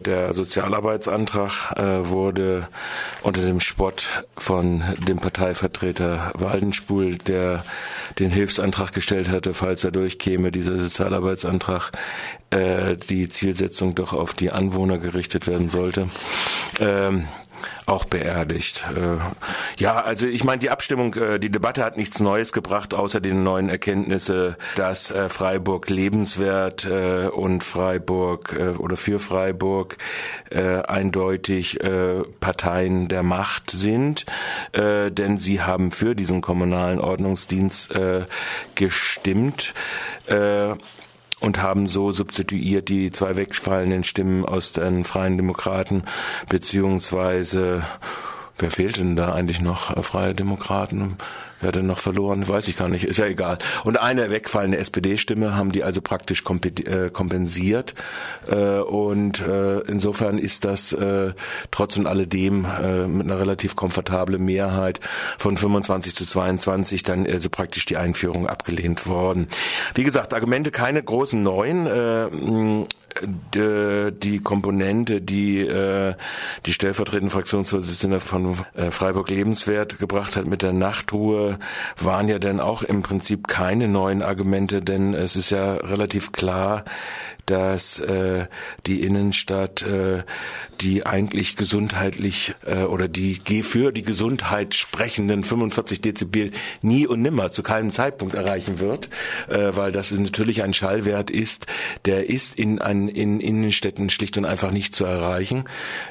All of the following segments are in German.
Der Sozialarbeitsantrag äh, wurde unter dem Spott von dem Parteivertreter Waldenspul, der den Hilfsantrag gestellt hatte, falls er durchkäme, dieser Sozialarbeitsantrag, äh, die Zielsetzung doch auf die Anwohner gerichtet werden sollte. Ähm, auch beerdigt. Äh, ja, also ich meine, die Abstimmung, äh, die Debatte hat nichts Neues gebracht, außer den neuen Erkenntnisse, dass äh, Freiburg lebenswert und Freiburg oder für Freiburg eindeutig Parteien der Macht sind, denn sie haben für diesen kommunalen Ordnungsdienst gestimmt und haben so substituiert die zwei wegfallenden Stimmen aus den Freien Demokraten beziehungsweise wer fehlt denn da eigentlich noch? Freie Demokraten? Wer denn noch verloren? Weiß ich gar nicht. Ist ja egal. Und eine wegfallende SPD-Stimme haben die also praktisch äh, kompensiert. Äh, und äh, insofern ist das trotz und alledem mit einer relativ komfortablen Mehrheit von 25 zu 22 dann also praktisch die Einführung abgelehnt worden. Wie gesagt, Argumente keine großen neuen die Komponente, die äh, die stellvertretende Fraktionsvorsitzende von äh, Freiburg Lebenswert gebracht hat mit der Nachtruhe, waren ja dann auch im Prinzip keine neuen Argumente, denn es ist ja relativ klar, dass äh, die Innenstadt äh, die eigentlich gesundheitlich äh, oder die für die Gesundheit sprechenden 45 Dezibel nie und nimmer zu keinem Zeitpunkt erreichen wird, äh, weil das natürlich ein Schallwert ist, der ist in, an, in Innenstädten schlicht und einfach nicht zu erreichen.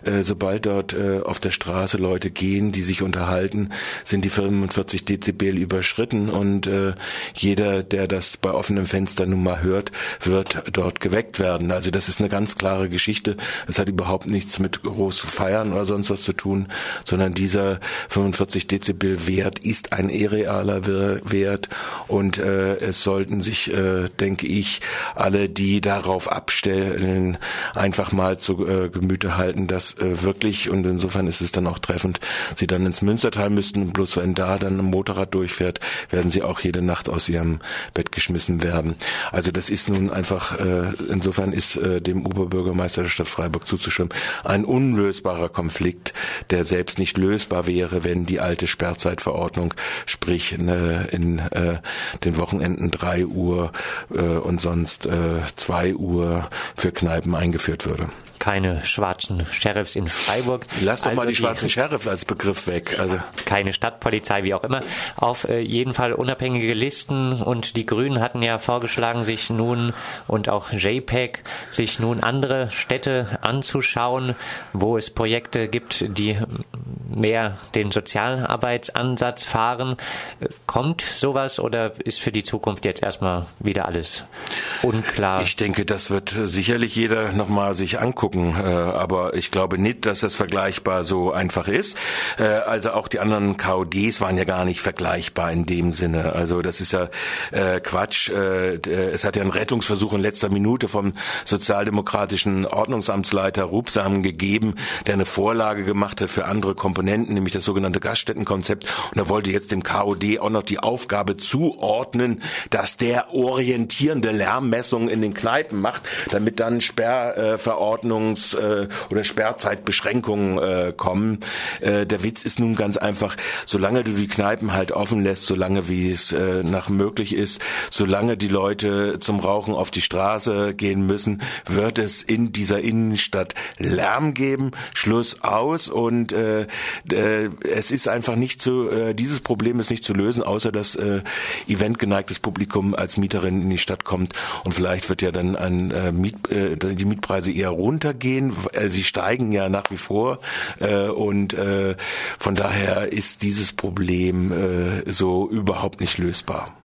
Äh, sobald dort äh, auf der Straße Leute gehen, die sich unterhalten, sind die 45 Dezibel überschritten und äh, jeder, der das bei offenem Fenster nun mal hört, wird dort geweckt werden. Also das ist eine ganz klare Geschichte. Es hat überhaupt nichts mit groß Feiern oder sonst was zu tun, sondern dieser 45 Dezibel Wert ist ein irrealer Wert und äh, es sollten sich, äh, denke ich, alle, die darauf abstellen, einfach mal zu äh, Gemüte halten, dass äh, wirklich, und insofern ist es dann auch treffend, sie dann ins Münstertal müssten, bloß wenn da dann ein Motorrad durchfährt, werden sie auch jede Nacht aus ihrem Bett geschmissen werden. Also das ist nun einfach, äh, insofern ist äh, dem Oberbürgermeister der Stadt Freiburg zuzustimmen, ein unlösbarer Konflikt, der selbst nicht lösbar wäre, wenn die alte Sperrzeitverordnung, sprich ne, in äh, den Wochenenden drei Uhr äh, und sonst äh, zwei Uhr für Kneipen eingeführt würde keine schwarzen Sheriffs in Freiburg. Lass doch also mal die, die schwarzen Sheriffs als Begriff weg. Also keine Stadtpolizei, wie auch immer. Auf äh, jeden Fall unabhängige Listen und die Grünen hatten ja vorgeschlagen, sich nun und auch JPEG sich nun andere Städte anzuschauen, wo es Projekte gibt, die mehr den Sozialarbeitsansatz fahren. Kommt sowas oder ist für die Zukunft jetzt erstmal wieder alles unklar? Ich denke, das wird sicherlich jeder nochmal sich angucken, äh, aber ich glaube nicht, dass das vergleichbar so einfach ist. Äh, also auch die anderen KODs waren ja gar nicht vergleichbar in dem Sinne. Also das ist ja äh, Quatsch. Es hat ja einen Rettungsversuch in letzter Minute vom sozialdemokratischen Ordnungsamtsleiter Rubsam gegeben, der eine Vorlage gemacht hat für andere Komponenten Komponenten, nämlich das sogenannte Gaststättenkonzept. Und er wollte jetzt dem KOD auch noch die Aufgabe zuordnen, dass der orientierende Lärmmessungen in den Kneipen macht, damit dann Sperrverordnungs- äh, oder Sperrzeitbeschränkungen äh, kommen. Äh, der Witz ist nun ganz einfach, solange du die Kneipen halt offen lässt, solange wie es äh, nach möglich ist, solange die Leute zum Rauchen auf die Straße gehen müssen, wird es in dieser Innenstadt Lärm geben. Schluss aus und äh, äh, es ist einfach nicht zu, äh, dieses Problem ist nicht zu lösen, außer dass äh, eventgeneigtes Publikum als Mieterin in die Stadt kommt und vielleicht wird ja dann ein, äh, Miet, äh, die Mietpreise eher runtergehen. Äh, sie steigen ja nach wie vor äh, und äh, von daher ist dieses Problem äh, so überhaupt nicht lösbar.